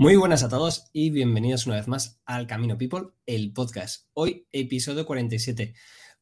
Muy buenas a todos y bienvenidos una vez más al Camino People, el podcast. Hoy, episodio 47.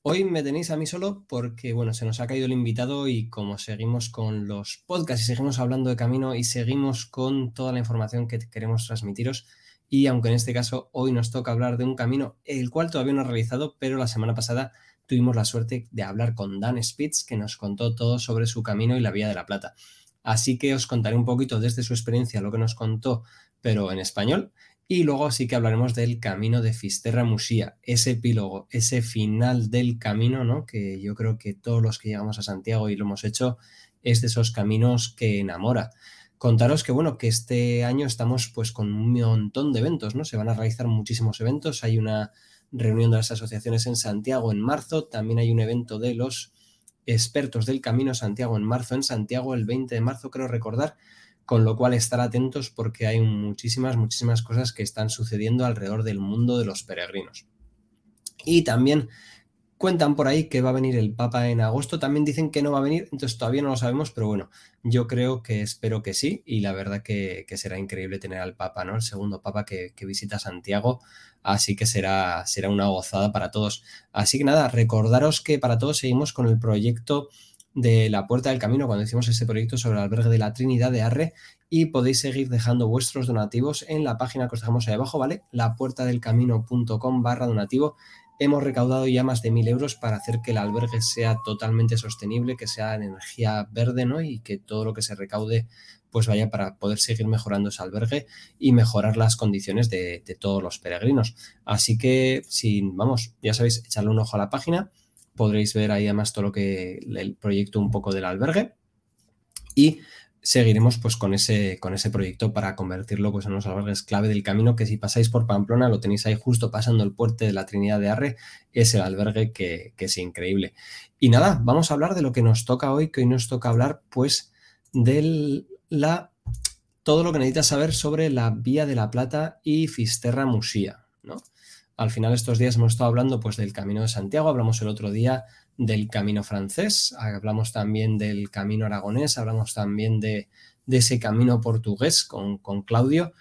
Hoy me tenéis a mí solo porque, bueno, se nos ha caído el invitado y como seguimos con los podcasts y seguimos hablando de camino y seguimos con toda la información que queremos transmitiros, y aunque en este caso hoy nos toca hablar de un camino el cual todavía no he realizado, pero la semana pasada tuvimos la suerte de hablar con Dan Spitz que nos contó todo sobre su camino y la Vía de la Plata. Así que os contaré un poquito desde su experiencia lo que nos contó pero en español. Y luego sí que hablaremos del camino de Fisterra Musía, ese epílogo, ese final del camino, ¿no? Que yo creo que todos los que llegamos a Santiago y lo hemos hecho, es de esos caminos que enamora. Contaros que, bueno, que este año estamos pues con un montón de eventos, ¿no? Se van a realizar muchísimos eventos. Hay una reunión de las asociaciones en Santiago en marzo, también hay un evento de los expertos del Camino Santiago en marzo, en Santiago el 20 de marzo, creo recordar, con lo cual estar atentos porque hay muchísimas, muchísimas cosas que están sucediendo alrededor del mundo de los peregrinos. Y también cuentan por ahí que va a venir el Papa en agosto, también dicen que no va a venir, entonces todavía no lo sabemos, pero bueno, yo creo que espero que sí y la verdad que, será increíble tener al Papa, ¿no? El segundo Papa que, visita Santiago, así que será, será una gozada para todos. Así que nada, recordaros que para todos seguimos con el proyecto de la Puerta del Camino cuando hicimos ese proyecto sobre el albergue de la Trinidad de Arre y podéis seguir dejando vuestros donativos en la página que os dejamos ahí abajo, ¿vale? lapuertadelcamino.com barra donativo. Hemos recaudado ya más de mil euros para hacer que el albergue sea totalmente sostenible, que sea energía verde, ¿no? Y que todo lo que se recaude pues vaya para poder seguir mejorando ese albergue y mejorar las condiciones de, de todos los peregrinos. Así que, si, vamos, ya sabéis, echarle un ojo a la página podréis ver ahí además todo lo que el proyecto un poco del albergue y seguiremos pues con ese, con ese proyecto para convertirlo pues en unos albergues clave del camino que si pasáis por Pamplona lo tenéis ahí justo pasando el puente de la Trinidad de Arre, es el albergue que, es increíble. Y nada, vamos a hablar de lo que nos toca hoy, que hoy nos toca hablar pues de la, todo lo que necesitas saber sobre la Vía de la Plata y Fisterra Musía, ¿no? Al final estos días hemos estado hablando pues del Camino de Santiago, hablamos el otro día del Camino francés, hablamos también del Camino aragonés, hablamos también de, ese Camino portugués con, Claudio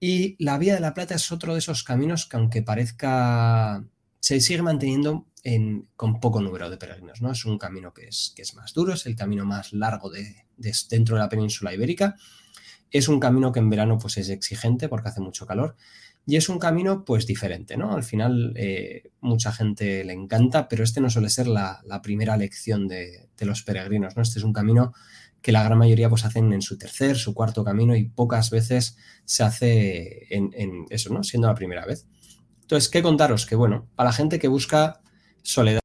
y la Vía de la Plata es otro de esos caminos que aunque parezca se sigue manteniendo en, con poco número de peregrinos, ¿no? Es un camino que es, más duro, es el camino más largo de, dentro de la península ibérica. Es un camino que en verano pues es exigente porque hace mucho calor y es un camino pues diferente, ¿no? Al final eh, mucha gente le encanta, pero este no suele ser la, primera lección de, los peregrinos, ¿no? Este es un camino que la gran mayoría pues hacen en su tercer, su cuarto camino y pocas veces se hace en, en eso, ¿no? Siendo la primera vez. Entonces, ¿qué contaros? Que bueno, para la gente que busca soledad,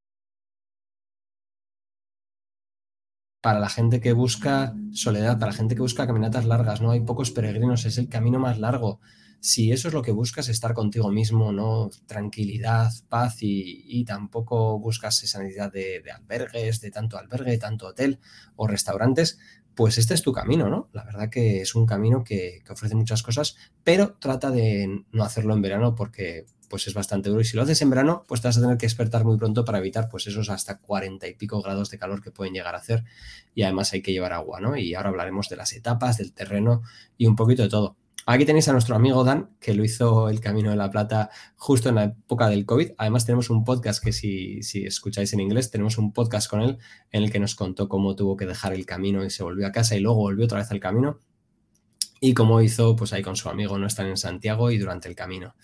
para la gente que busca soledad, para la gente que busca caminatas largas, ¿no? Hay pocos peregrinos, es el camino más largo si eso es lo que buscas, estar contigo mismo, ¿no? Tranquilidad, paz y, tampoco buscas esa necesidad de, albergues, de tanto albergue, tanto hotel o restaurantes, pues este es tu camino, ¿no? La verdad que es un camino que, ofrece muchas cosas, pero trata de no hacerlo en verano porque pues es bastante duro y si lo haces en verano, pues te vas a tener que despertar muy pronto para evitar pues esos hasta 40 y pico grados de calor que pueden llegar a hacer y además hay que llevar agua, ¿no? Y ahora hablaremos de las etapas, del terreno y un poquito de todo. Aquí tenéis a nuestro amigo Dan, que lo hizo el Camino de la Plata justo en la época del COVID. Además, tenemos un podcast que si, escucháis en inglés, tenemos un podcast con él en el que nos contó cómo tuvo que dejar el camino y se volvió a casa y luego volvió otra vez al camino. Y cómo hizo, pues ahí con su amigo, no están en Santiago y durante el camino.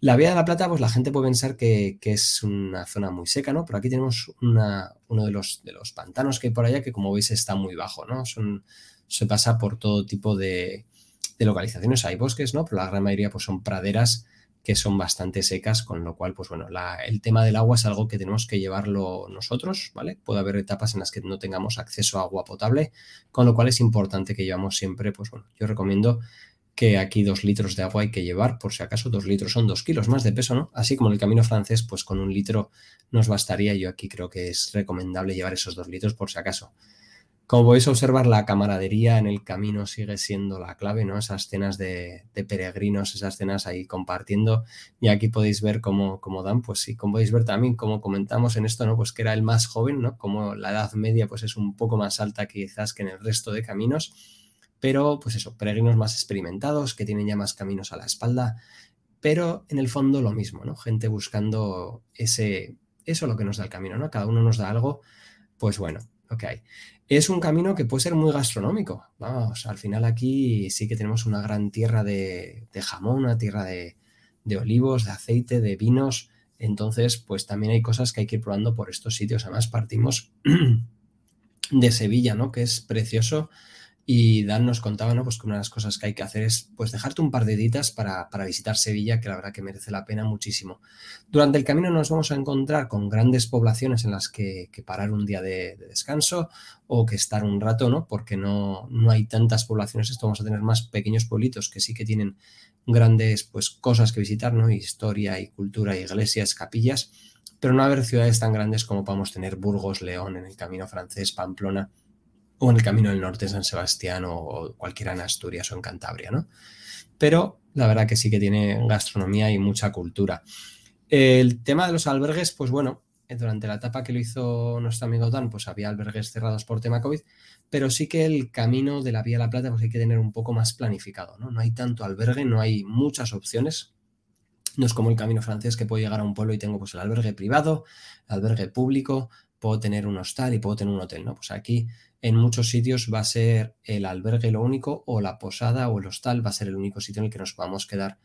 La Vía de la Plata, pues la gente puede pensar que, es una zona muy seca, ¿no? Pero aquí tenemos uno de los, de los pantanos que hay por allá que, como veis, está muy bajo, ¿no? Son, se pasa por todo tipo de, de localizaciones hay bosques, ¿no? Pero la gran mayoría pues son praderas que son bastante secas, con lo cual, pues bueno, el tema del agua es algo que tenemos que llevarlo nosotros, ¿vale? Puede haber etapas en las que no tengamos acceso a agua potable, con lo cual es importante que llevamos siempre, pues bueno, yo recomiendo que aquí dos litros de agua hay que llevar, por si acaso dos litros son dos kilos más de peso, ¿no? Así como en el camino francés, pues con un litro nos bastaría, yo aquí creo que es recomendable llevar esos dos litros por si acaso. Como podéis observar, la camaradería en el camino sigue siendo la clave, ¿no? Esas cenas de, peregrinos, esas cenas ahí compartiendo. Y aquí podéis ver cómo, cómo, dan, pues sí, como podéis ver también, como comentamos en esto, ¿no? Pues que era el más joven, ¿no? Como la edad media, pues es un poco más alta quizás que en el resto de caminos pero pues eso, peregrinos más experimentados que tienen ya más caminos a la espalda, pero en el fondo lo mismo, ¿no? Gente buscando ese, eso lo que nos da el camino, ¿no? Cada uno nos da algo, pues bueno, ok. Es un camino que puede ser muy gastronómico, vamos, al final aquí sí que tenemos una gran tierra de, jamón, una tierra de, de olivos, de aceite, de vinos, entonces pues también hay cosas que hay que ir probando por estos sitios, además partimos de Sevilla, ¿no? Que es precioso y Dan nos contaba, ¿no? Pues que una de las cosas que hay que hacer es pues dejarte un par de ditas para, visitar Sevilla, que la verdad que merece la pena muchísimo. Durante el camino nos vamos a encontrar con grandes poblaciones en las que, parar un día de, descanso o que estar un rato, ¿no? Porque no, no hay tantas poblaciones, esto vamos a tener más pequeños pueblitos que sí que tienen grandes pues cosas que visitar, ¿no? Historia y cultura, iglesias, capillas, pero no haber ciudades tan grandes como podemos tener Burgos, León, en el camino francés, Pamplona o en el Camino del Norte, San Sebastián o, cualquiera en Asturias o en Cantabria, ¿no? Pero la verdad que sí que tiene gastronomía y mucha cultura. El tema de los albergues, pues bueno, durante la etapa que lo hizo nuestro amigo Dan, pues había albergues cerrados por tema COVID, pero sí que el camino de la Vía La Plata pues hay que tener un poco más planificado, ¿no? No hay tanto albergue, no hay muchas opciones. No es como el camino francés que puedo llegar a un pueblo y tengo pues el albergue privado, el albergue público, puedo tener un hostal y puedo tener un hotel, ¿no? Pues aquí en muchos sitios va a ser el albergue lo único o la posada o el hostal va a ser el único sitio en el que nos podamos quedar.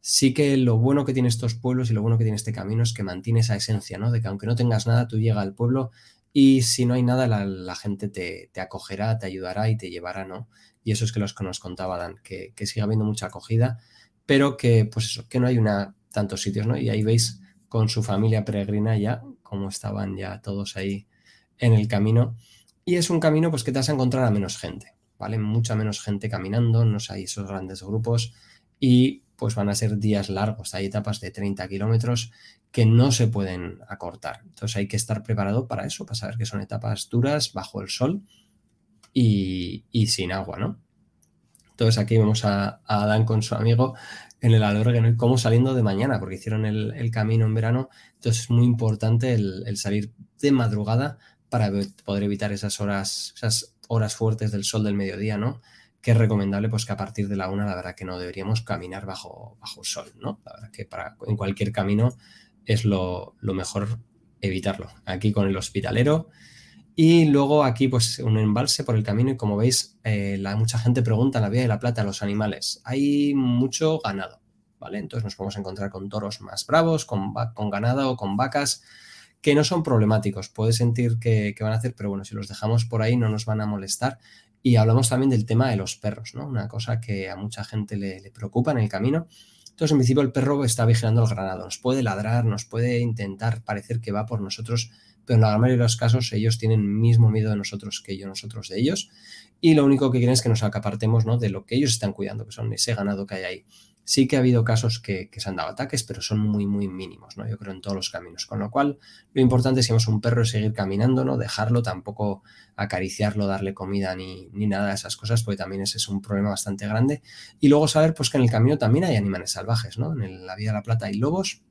Sí que lo bueno que tiene estos pueblos y lo bueno que tiene este camino es que mantiene esa esencia, ¿no? De que aunque no tengas nada, tú llegas al pueblo y si no hay nada, la, gente te, acogerá, te ayudará y te llevará, ¿no? Y eso es que los que nos contaba Dan, que, que sigue habiendo mucha acogida, pero que, pues eso, que no hay una, tantos sitios, ¿no? Y ahí veis con su familia peregrina ya, como estaban ya todos ahí en el camino. Y es un camino pues que te vas a encontrar a menos gente, ¿vale? Mucha menos gente caminando, no hay esos grandes grupos y pues van a ser días largos, hay etapas de 30 kilómetros que no se pueden acortar. Entonces hay que estar preparado para eso, para saber que son etapas duras, bajo el sol y, sin agua, ¿no? Entonces aquí vemos a, Adán con su amigo en el albergue, ¿no? como saliendo de mañana, porque hicieron el, camino en verano. Entonces es muy importante el salir de madrugada para poder evitar esas horas, esas horas fuertes del sol del mediodía, ¿no? Que es recomendable, pues que a partir de la una, la verdad que no deberíamos caminar bajo, bajo el sol, ¿no? La verdad que para, en cualquier camino es lo, mejor evitarlo. Aquí con el hospitalero. Y luego aquí, pues, un embalse por el camino. Y como veis, eh, la, mucha gente pregunta en la Vía de la Plata los animales. Hay mucho ganado, ¿vale? Entonces nos podemos encontrar con toros más bravos, con, con ganado, con vacas que no son problemáticos. Puedes sentir que, van a hacer, pero bueno, si los dejamos por ahí no nos van a molestar. Y hablamos también del tema de los perros, ¿no? Una cosa que a mucha gente le, preocupa en el camino. Entonces, en principio, el perro está vigilando el granado. Nos puede ladrar, nos puede intentar parecer que va por nosotros, pero en la gran mayoría de los casos ellos tienen mismo miedo de nosotros que yo, nosotros de ellos. Y lo único que quieren es que nos acapartemos ¿no? de lo que ellos están cuidando, que son ese ganado que hay ahí. Sí que ha habido casos que, se han dado ataques, pero son muy, muy mínimos, ¿no? Yo creo en todos los caminos. Con lo cual, lo importante si vemos un perro es seguir caminando, ¿no? Dejarlo, tampoco acariciarlo, darle comida ni, nada de esas cosas, porque también ese es un problema bastante grande. Y luego saber, pues, que en el camino también hay animales salvajes, ¿no? En la Vía de la Plata hay lobos,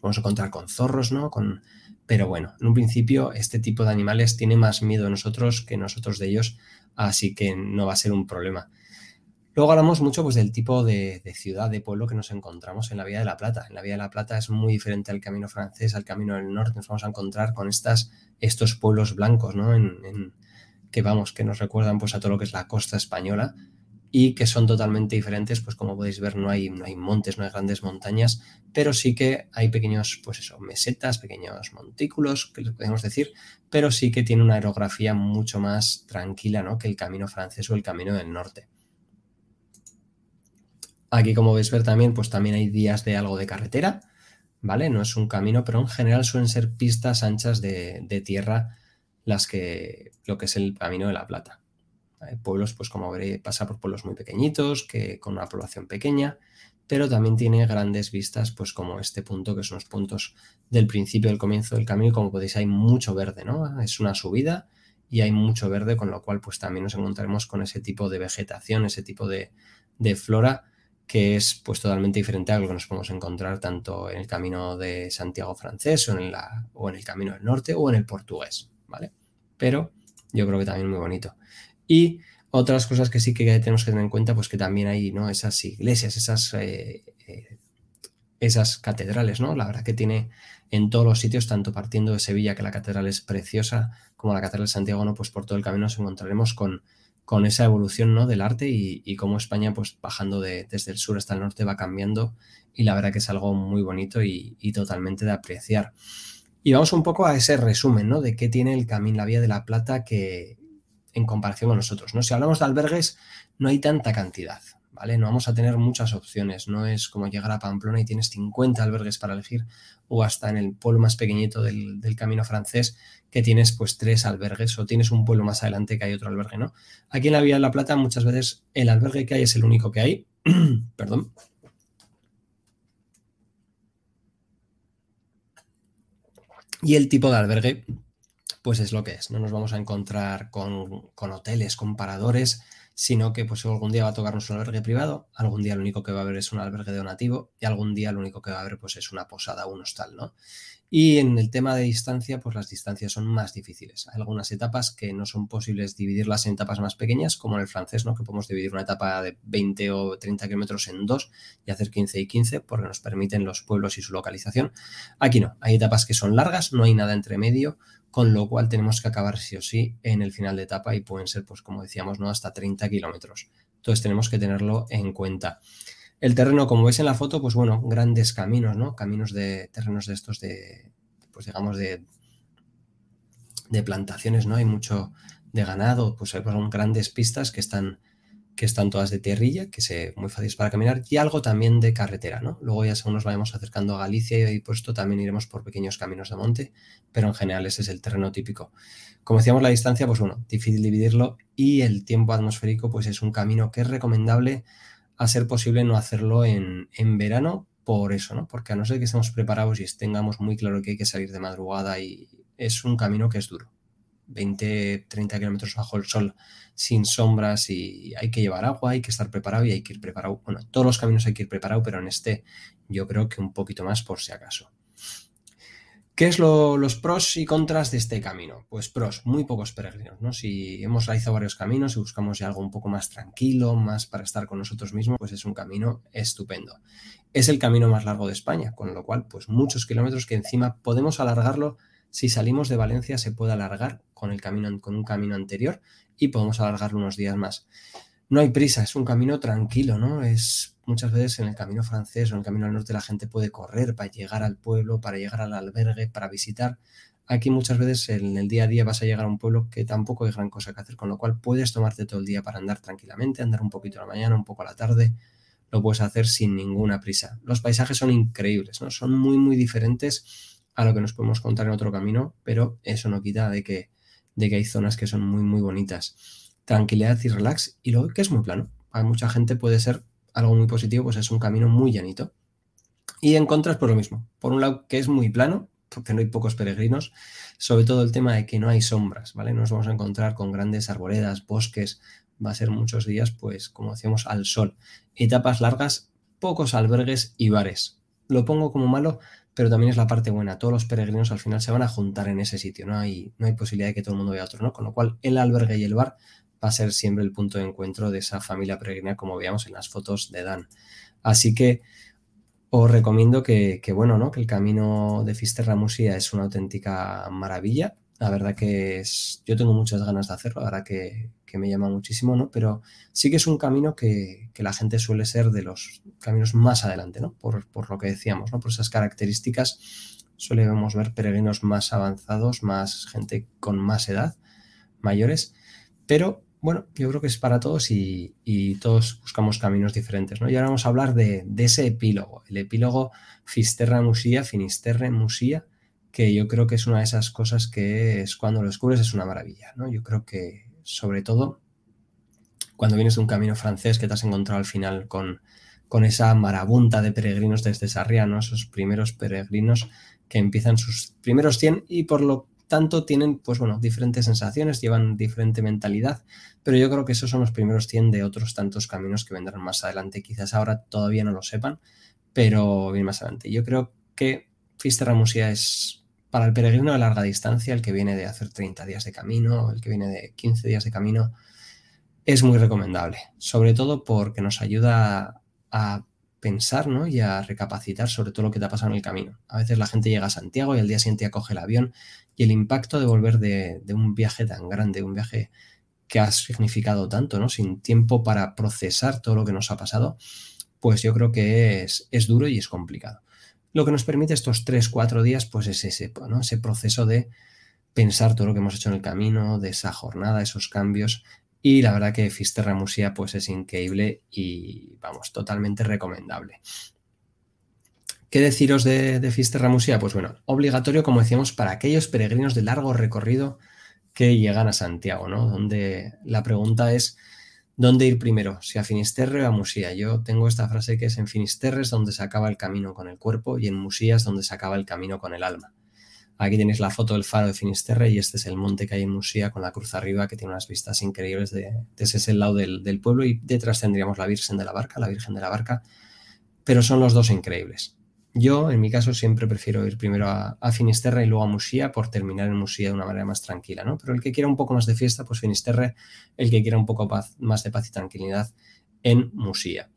vamos a encontrar con zorros, ¿no? Con... Pero bueno, en un principio este tipo de animales tiene más miedo de nosotros que nosotros de ellos, así que no va a ser un problema. Luego hablamos mucho pues, del tipo de, ciudad, de pueblo que nos encontramos en la Vía de la Plata. En la Vía de la Plata es muy diferente al camino francés, al camino del norte. Nos vamos a encontrar con estos pueblos blancos, ¿no? En, que vamos, que nos recuerdan pues, a todo lo que es la costa española y que son totalmente diferentes, pues como podéis ver no hay, no hay montes, no hay grandes montañas, pero sí que hay pequeños, pues eso, mesetas, pequeños montículos, que les podemos decir, pero sí que tiene una aerografía mucho más tranquila ¿no? que el camino francés o el camino del norte. Aquí, como veis ver también, pues también hay días de algo de carretera, ¿vale? No es un camino, pero en general suelen ser pistas anchas de, tierra las que, lo que es el Camino de la Plata. Pueblos, pues como veréis, pasa por pueblos muy pequeñitos, que con una población pequeña, pero también tiene grandes vistas, pues como este punto, que son los puntos del principio, del comienzo del camino, como podéis, hay mucho verde, ¿no? Es una subida y hay mucho verde, con lo cual, pues también nos encontraremos con ese tipo de vegetación, ese tipo de, de flora que es pues totalmente diferente a lo que nos podemos encontrar tanto en el camino de Santiago francés o en, o en el camino del norte o en el portugués, ¿vale? Pero yo creo que también muy bonito. Y Otras cosas que sí que tenemos que tener en cuenta, pues que también hay ¿no? esas iglesias, esas, eh, eh, esas catedrales, ¿no? La verdad que tiene en todos los sitios, tanto partiendo de Sevilla, que la catedral es preciosa, como la catedral de Santiago, ¿no? Pues por todo el camino nos encontraremos con, con esa evolución ¿no? del arte y, y cómo España, pues bajando desde el sur hasta el norte, va cambiando y la verdad que es algo muy bonito y, totalmente de apreciar. Y vamos un poco a ese resumen, ¿no? De qué tiene el Camino La Vía de la Plata que en comparación con nosotros, ¿no? Si hablamos de albergues, no hay tanta cantidad, No vamos a tener muchas opciones, no es como llegar a Pamplona y tienes 50 albergues para elegir o hasta en el pueblo más pequeñito del, del camino francés que tienes pues tres albergues o tienes un pueblo más adelante que hay otro albergue, ¿no? Aquí en la Vía de la Plata muchas veces el albergue que hay es el único que hay, perdón. Y el tipo de albergue pues es lo que es, no nos vamos a encontrar con, con hoteles, con paradores, sino que pues algún día va a tocarnos un albergue privado, algún día lo único que va a haber es un albergue donativo y algún día lo único que va a haber pues es una posada, un hostal, ¿no? Y en el tema de distancia, pues las distancias son más difíciles. Hay algunas etapas que no son posibles dividirlas en etapas más pequeñas, como en el francés, ¿no? que podemos dividir una etapa de 20 o 30 kilómetros en dos y hacer 15 y 15, porque nos permiten los pueblos y su localización. Aquí no, hay etapas que son largas, no hay nada entre medio, con lo cual tenemos que acabar sí o sí en el final de etapa y pueden ser, pues como decíamos, ¿no? hasta 30 kilómetros. Entonces tenemos que tenerlo en cuenta. El terreno, como veis en la foto, pues bueno, grandes caminos, ¿no? Caminos de terrenos de estos de, pues digamos, de, de plantaciones, ¿no? Hay mucho de ganado, pues hay pues, grandes pistas que están, que están todas de tierrilla, que se muy fáciles para caminar, y algo también de carretera, ¿no? Luego ya según nos vayamos acercando a Galicia y puesto también iremos por pequeños caminos de monte, pero en general ese es el terreno típico. Como decíamos, la distancia, pues bueno, difícil dividirlo, y el tiempo atmosférico, pues es un camino que es recomendable a ser posible no hacerlo en, verano por eso, ¿no? Porque a no ser que estemos preparados y tengamos muy claro que hay que salir de madrugada y es un camino que es duro. 20, 30 kilómetros bajo el sol, sin sombras y hay que llevar agua, hay que estar preparado y hay que ir preparado. Bueno, todos los caminos hay que ir preparado, pero en este yo creo que un poquito más por si acaso. ¿Qué es los pros y contras de este camino? Pues pros, muy pocos peregrinos, ¿no? Si hemos realizado varios caminos y buscamos algo un poco más tranquilo, más para estar con nosotros mismos, pues es un camino estupendo. Es el camino más largo de España, con lo cual, pues muchos kilómetros que encima podemos alargarlo. Si salimos de Valencia se puede alargar con, el camino, con un camino anterior y podemos alargarlo unos días más. No hay prisa, es un camino tranquilo, ¿no? Es muchas veces en el camino francés o en el camino al norte la gente puede correr para llegar al pueblo, para llegar al albergue, para visitar. Aquí muchas veces en el día a día vas a llegar a un pueblo que tampoco hay gran cosa que hacer, con lo cual puedes tomarte todo el día para andar tranquilamente, andar un poquito a la mañana, un poco a la tarde, lo puedes hacer sin ninguna prisa. Los paisajes son increíbles, ¿no? Son muy, muy diferentes a lo que nos podemos contar en otro camino, pero eso no quita de que, de que hay zonas que son muy, muy bonitas. Tranquilidad y relax, y luego que es muy plano. Para mucha gente puede ser algo muy positivo, pues es un camino muy llanito. Y en contras, por lo mismo. Por un lado, que es muy plano, porque no hay pocos peregrinos, sobre todo el tema de que no hay sombras, ¿vale? Nos vamos a encontrar con grandes arboledas, bosques, va a ser muchos días, pues, como decíamos, al sol. Etapas largas, pocos albergues y bares. Lo pongo como malo, pero también es la parte buena. Todos los peregrinos al final se van a juntar en ese sitio, no hay, no hay posibilidad de que todo el mundo vea otro, ¿no? Con lo cual, el albergue y el bar va a ser siempre el punto de encuentro de esa familia peregrina, como veíamos en las fotos de Dan. Así que os recomiendo que, bueno, ¿no? que el camino de Fisterra Musia es una auténtica maravilla. La verdad que es, yo tengo muchas ganas de hacerlo, ahora que, que me llama muchísimo, ¿no? Pero sí que es un camino que, que, la gente suele ser de los caminos más adelante, ¿no? Por, por lo que decíamos, ¿no? Por esas características solemos ver peregrinos más avanzados, más gente con más edad, mayores, pero bueno, yo creo que es para todos y, todos buscamos caminos diferentes. ¿no? Y ahora vamos a hablar de, ese epílogo, el epílogo Fisterra Musía, Finisterre Musía, que yo creo que es una de esas cosas que es cuando lo descubres es una maravilla. ¿no? Yo creo que sobre todo cuando vienes de un camino francés que te has encontrado al final con, con esa marabunta de peregrinos desde Sarriá, esos primeros peregrinos que empiezan sus primeros 100 y por lo tanto tienen, pues bueno, diferentes sensaciones, llevan diferente mentalidad, pero yo creo que esos son los primeros 100 de otros tantos caminos que vendrán más adelante. Quizás ahora todavía no lo sepan, pero bien más adelante. Yo creo que Fisterra Musia es para el peregrino de larga distancia, el que viene de hacer 30 días de camino, el que viene de 15 días de camino, es muy recomendable, sobre todo porque nos ayuda a pensar ¿no? y a recapacitar sobre todo lo que te ha pasado en el camino. A veces la gente llega a Santiago y al día siguiente coge el avión y el impacto de volver de, un viaje tan grande, un viaje que ha significado tanto, ¿no? sin tiempo para procesar todo lo que nos ha pasado, pues yo creo que es, duro y es complicado. Lo que nos permite estos 3-4 días, pues es ese, ese proceso de pensar todo lo que hemos hecho en el camino, de esa jornada, esos cambios, y la verdad que Fisterra Musia pues es increíble y vamos, totalmente recomendable. ¿Qué deciros de, Fisterra Musia? Pues bueno, obligatorio, como decíamos, para aquellos peregrinos de largo recorrido que llegan a Santiago, ¿no? Donde la pregunta es, ¿dónde ir primero? ¿Si a Finisterre o a Musía? Yo tengo esta frase que es en Finisterre es donde se acaba el camino con el cuerpo y en Musía es donde se acaba el camino con el alma. Aquí tenéis la foto del faro de Finisterre y este es el monte que hay en Musía con la cruz arriba que tiene unas vistas increíbles. De, ese es el lado del, pueblo y detrás tendríamos la Virgen de la Barca, la Virgen de la Barca, pero son los dos increíbles. Yo, en mi caso, siempre prefiero ir primero a, Finisterre y luego a Musía por terminar en Musía de una manera más tranquila, ¿no? Pero el que quiera un poco más de fiesta, pues Finisterre, el que quiera un poco más de paz y tranquilidad en Musía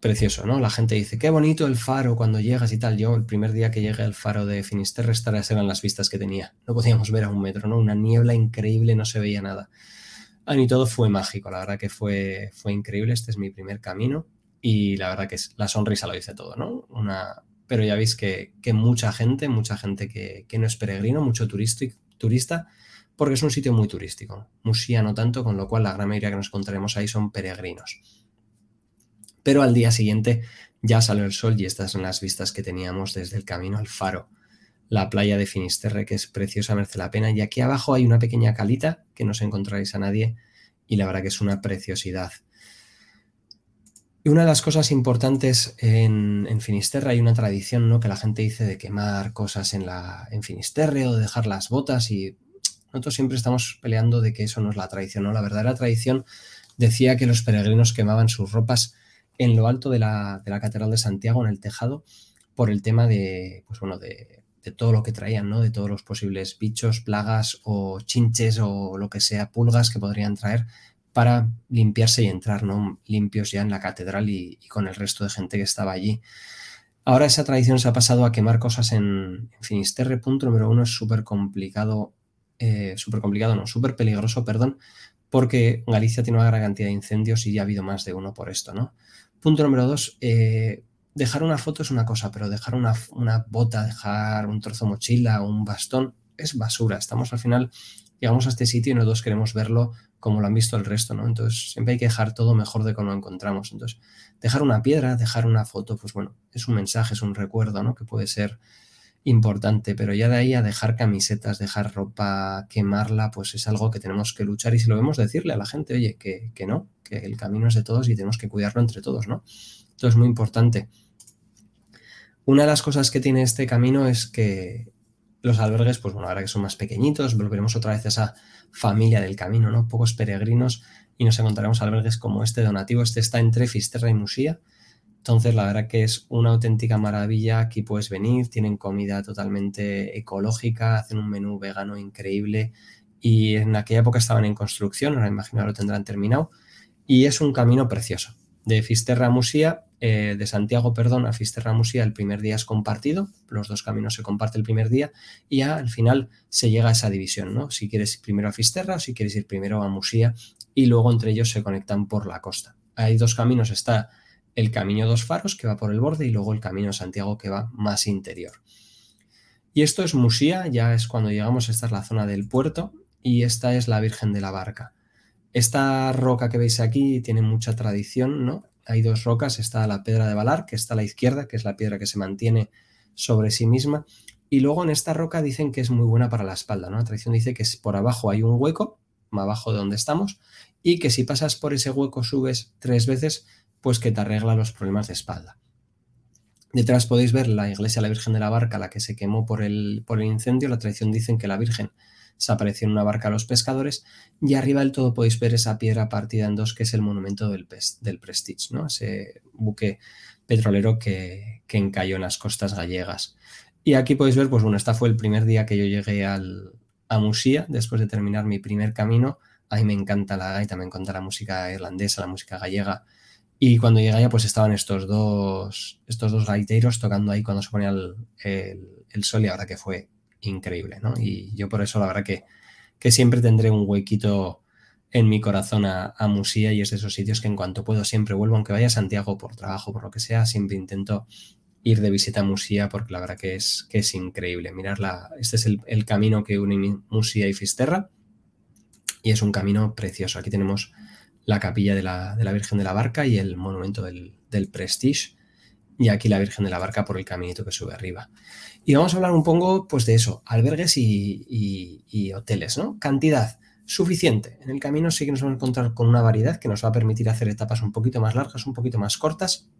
precioso, ¿no? La gente dice, qué bonito el faro cuando llegas y tal. Yo, el primer día que llegué al faro de Finisterre, estas eran las vistas que tenía. No podíamos ver a un metro, ¿no? Una niebla increíble, no se veía nada. Ah, y todo fue mágico, la verdad que fue, fue increíble. Este es mi primer camino y la verdad que es, la sonrisa lo dice todo, ¿no? Una, pero ya veis que, mucha gente, mucha gente que, no es peregrino, mucho turista, porque es un sitio muy turístico. Musía no tanto, con lo cual la gran mayoría que nos encontraremos ahí son peregrinos pero al día siguiente ya salió el sol y estas son las vistas que teníamos desde el camino al faro, la playa de Finisterre, que es preciosa, merece la pena, y aquí abajo hay una pequeña calita que no os encontraréis a nadie y la verdad que es una preciosidad. Y una de las cosas importantes en, Finisterre hay una tradición, ¿no? Que la gente dice de quemar cosas en, la, en Finisterre o de dejar las botas y nosotros siempre estamos peleando de que eso no es la tradición, ¿no? La verdadera tradición decía que los peregrinos quemaban sus ropas en lo alto de la, Catedral de Santiago, en el tejado, por el tema de, pues bueno, de, todo lo que traían, ¿no? De todos los posibles bichos, plagas o chinches o lo que sea, pulgas que podrían traer para limpiarse y entrar, ¿no? Limpios ya en la catedral y, con el resto de gente que estaba allí. Ahora esa tradición se ha pasado a quemar cosas en, Finisterre. Punto número uno es súper complicado, eh, súper complicado, no, súper peligroso, perdón, porque Galicia tiene una gran cantidad de incendios y ya ha habido más de uno por esto, ¿no? Punto número dos, eh, dejar una foto es una cosa, pero dejar una, bota, dejar un trozo de mochila, un bastón, es basura. Estamos al final, llegamos a este sitio y nosotros queremos verlo como lo han visto el resto, ¿no? Entonces siempre hay que dejar todo mejor de cómo lo encontramos. Entonces, dejar una piedra, dejar una foto, pues bueno, es un mensaje, es un recuerdo, ¿no? Que puede ser importante, pero ya de ahí a dejar camisetas, dejar ropa, quemarla, pues es algo que tenemos que luchar y si lo vemos decirle a la gente, oye, que, que no, que el camino es de todos y tenemos que cuidarlo entre todos, ¿no? Esto es muy importante. Una de las cosas que tiene este camino es que los albergues, pues bueno, ahora que son más pequeñitos, volveremos otra vez a esa familia del camino, ¿no? Pocos peregrinos y nos encontraremos albergues como este donativo. Este está entre Fisterra y Musía. Entonces, la verdad que es una auténtica maravilla. Aquí puedes venir, tienen comida totalmente ecológica, hacen un menú vegano increíble y en aquella época estaban en construcción, ahora imagino lo tendrán terminado y es un camino precioso. De Fisterra a Musía, eh, de Santiago, perdón, a Fisterra a Musía, el primer día es compartido, los dos caminos se comparten el primer día y al final se llega a esa división, ¿no? Si quieres ir primero a Fisterra o si quieres ir primero a Musía y luego entre ellos se conectan por la costa. Hay dos caminos, está el camino Dos Faros que va por el borde y luego el camino Santiago que va más interior. Y esto es Musía, ya es cuando llegamos, esta es la zona del puerto y esta es la Virgen de la Barca. Esta roca que veis aquí tiene mucha tradición, ¿no? Hay dos rocas, está la piedra de Valar, que está a la izquierda, que es la piedra que se mantiene sobre sí misma, y luego en esta roca dicen que es muy buena para la espalda, ¿no? La tradición dice que por abajo hay un hueco, más abajo de donde estamos, y que si pasas por ese hueco subes tres veces, pues que te arregla los problemas de espalda. Detrás podéis ver la iglesia de la Virgen de la Barca, la que se quemó por el, por el incendio. La tradición dicen que la Virgen se apareció en una barca a los pescadores y arriba del todo podéis ver esa piedra partida en dos que es el monumento del, Prestige, ¿no? ese buque petrolero que, que encalló en las costas gallegas. Y aquí podéis ver, pues bueno, esta fue el primer día que yo llegué al, a Musía, después de terminar mi primer camino. A me encanta la gaita, me encanta la música irlandesa, la música gallega. Y cuando llegué allá, pues estaban estos dos, estos dos gaiteros tocando ahí cuando se ponía el, el, sol y la verdad que fue increíble, ¿no? Y yo por eso la verdad que, que siempre tendré un huequito en mi corazón a, a, Musía y es de esos sitios que en cuanto puedo siempre vuelvo, aunque vaya a Santiago por trabajo, por lo que sea, siempre intento ir de visita a Musía porque la verdad que es, que es increíble. Mirarla, este es el, camino que une Musía y Fisterra y es un camino precioso. Aquí tenemos la capilla de la, Virgen de la Barca y el monumento del, Prestige y aquí la Virgen de la Barca por el caminito que sube arriba. Y vamos a hablar un poco pues de eso, albergues y, y hoteles, ¿no? Cantidad suficiente. En el camino sí que nos vamos a encontrar con una variedad que nos va a permitir hacer etapas un poquito más largas, un poquito más cortas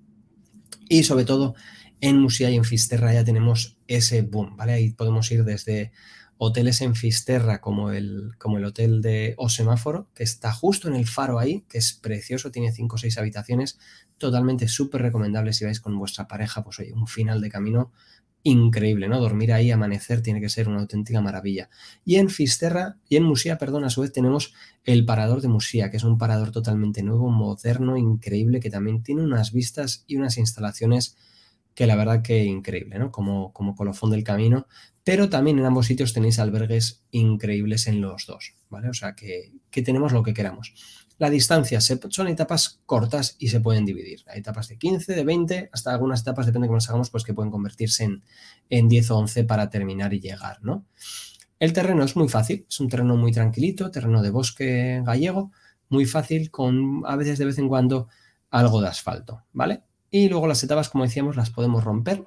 y sobre todo en Musia y en Fisterra ya tenemos ese boom, ¿vale? Ahí podemos ir desde hoteles en Fisterra como el, como el hotel de O Semáforo, que está justo en el faro ahí, que es precioso, tiene 5 o 6 habitaciones, totalmente súper recomendable si vais con vuestra pareja, pues oye, un final de camino increíble, ¿no? Dormir ahí, amanecer, tiene que ser una auténtica maravilla. Y en Fisterra, y en Musía, perdón, a su vez tenemos el parador de Musía, que es un parador totalmente nuevo, moderno, increíble, que también tiene unas vistas y unas instalaciones que la verdad que increíble, ¿no? Como, como colofón del camino, pero también en ambos sitios tenéis albergues increíbles en los dos, ¿vale? O sea que, que tenemos lo que queramos. La distancia son etapas cortas y se pueden dividir. Hay etapas de 15, de 20, hasta algunas etapas, depende de cómo las hagamos, pues que pueden convertirse en, en 10 o 11 para terminar y llegar, ¿no? El terreno es muy fácil, es un terreno muy tranquilito, terreno de bosque gallego, muy fácil, con a veces de vez en cuando algo de asfalto, ¿vale? Y luego las etapas, como decíamos, las podemos romper.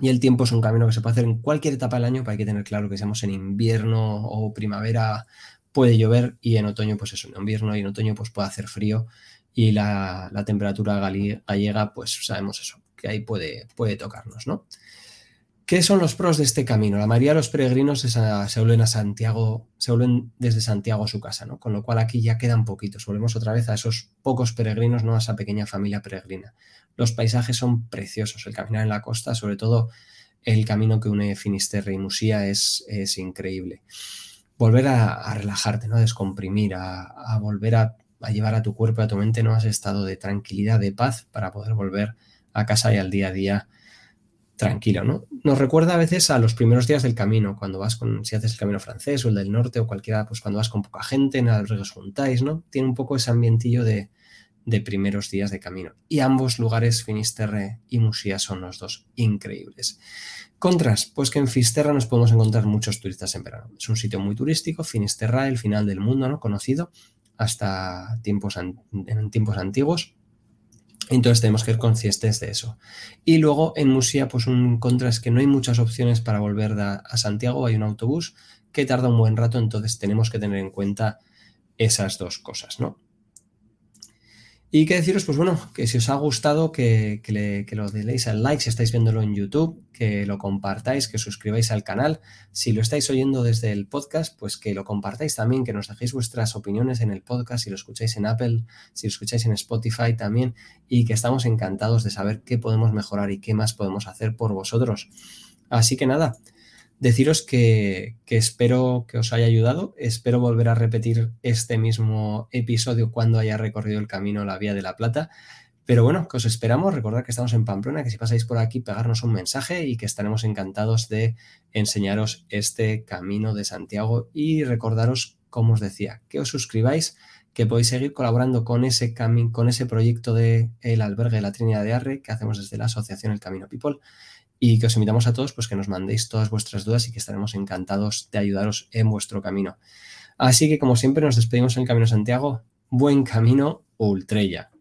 Y el tiempo es un camino que se puede hacer en cualquier etapa del año, pero hay que tener claro que seamos en invierno o primavera, puede llover y en otoño, pues eso, en invierno y en otoño, pues puede hacer frío y la, temperatura gallega, pues sabemos eso, que ahí puede, puede tocarnos, ¿no? ¿Qué son los pros de este camino? La mayoría de los peregrinos se vuelven a Santiago, se vuelven desde Santiago a su casa, ¿no? Con lo cual aquí ya quedan poquitos. Volvemos otra vez a esos pocos peregrinos, no a esa pequeña familia peregrina. Los paisajes son preciosos. El caminar en la costa, sobre todo el camino que une Finisterre y Musía, es, es increíble. Volver a, relajarte, ¿no? A descomprimir, a, volver a, a, llevar a tu cuerpo y a tu mente ¿no? ese estado de tranquilidad, de paz, para poder volver a casa y al día a día tranquilo, ¿no? Nos recuerda a veces a los primeros días del camino, cuando vas con, si haces el camino francés o el del norte o cualquiera, pues cuando vas con poca gente, en albergues juntáis, ¿no? Tiene un poco ese ambientillo de, de primeros días de camino. Y ambos lugares, Finisterre y Musía, son los dos increíbles. Contras, pues que en Finisterre nos podemos encontrar muchos turistas en verano. Es un sitio muy turístico, Finisterra, el final del mundo, ¿no? Conocido hasta tiempos, en tiempos antiguos. Entonces tenemos que ir conscientes de eso. Y luego en Musia, pues un contra es que no hay muchas opciones para volver a Santiago. Hay un autobús que tarda un buen rato, entonces tenemos que tener en cuenta esas dos cosas, ¿no? Y qué deciros, pues bueno, que si os ha gustado, que, le, que, lo deis al like si estáis viéndolo en YouTube, que lo compartáis, que suscribáis al canal. Si lo estáis oyendo desde el podcast, pues que lo compartáis también, que nos dejéis vuestras opiniones en el podcast, si lo escucháis en Apple, si lo escucháis en Spotify también, y que estamos encantados de saber qué podemos mejorar y qué más podemos hacer por vosotros. Así que nada, Deciros que, espero que os haya ayudado, espero volver a repetir este mismo episodio cuando haya recorrido el camino la Vía de la Plata. Pero bueno, que os esperamos. Recordad que estamos en Pamplona, que si pasáis por aquí, pegarnos un mensaje y que estaremos encantados de enseñaros este camino de Santiago. Y recordaros, como os decía, que os suscribáis, que podéis seguir colaborando con ese, con ese proyecto de el albergue de la Trinidad de Arre que hacemos desde la Asociación El Camino People y que os invitamos a todos pues que nos mandéis todas vuestras dudas y que estaremos encantados de ayudaros en vuestro camino. Así que como siempre nos despedimos en el Camino Santiago. Buen camino, Ultrella.